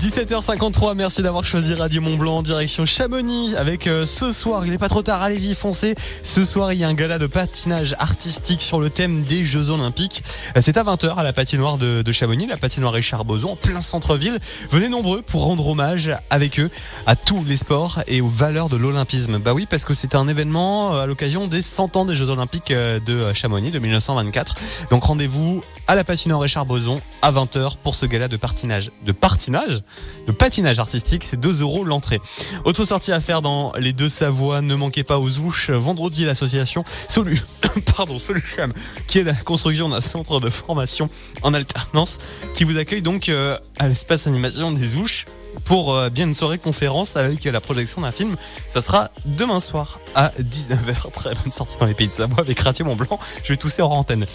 17h53, merci d'avoir choisi Radio Mont Blanc en direction Chamonix avec euh, ce soir, il n'est pas trop tard, allez-y, foncez. Ce soir, il y a un gala de patinage artistique sur le thème des Jeux Olympiques. Euh, C'est à 20h à la patinoire de, Chamonix, la patinoire Richard Boson, en plein centre-ville. Venez nombreux pour rendre hommage avec eux à tous les sports et aux valeurs de l'olympisme. Bah oui, parce que c'est un événement euh, à l'occasion des 100 ans des Jeux Olympiques de Chamonix de 1924. Donc rendez-vous à la patinoire Richard Boson à 20h pour ce gala de patinage. De patinage de patinage artistique, c'est 2 euros l'entrée. Autre sortie à faire dans les deux Savoies, ne manquez pas aux ouches. Vendredi, l'association Solu, pardon, Solucham, qui est la construction d'un centre de formation en alternance, qui vous accueille donc euh, à l'espace animation des ouches pour euh, bien une soirée conférence avec la projection d'un film. Ça sera demain soir à 19h. Très bonne sortie dans les pays de Savoie avec Radio Mont Blanc. Je vais tousser hors antenne.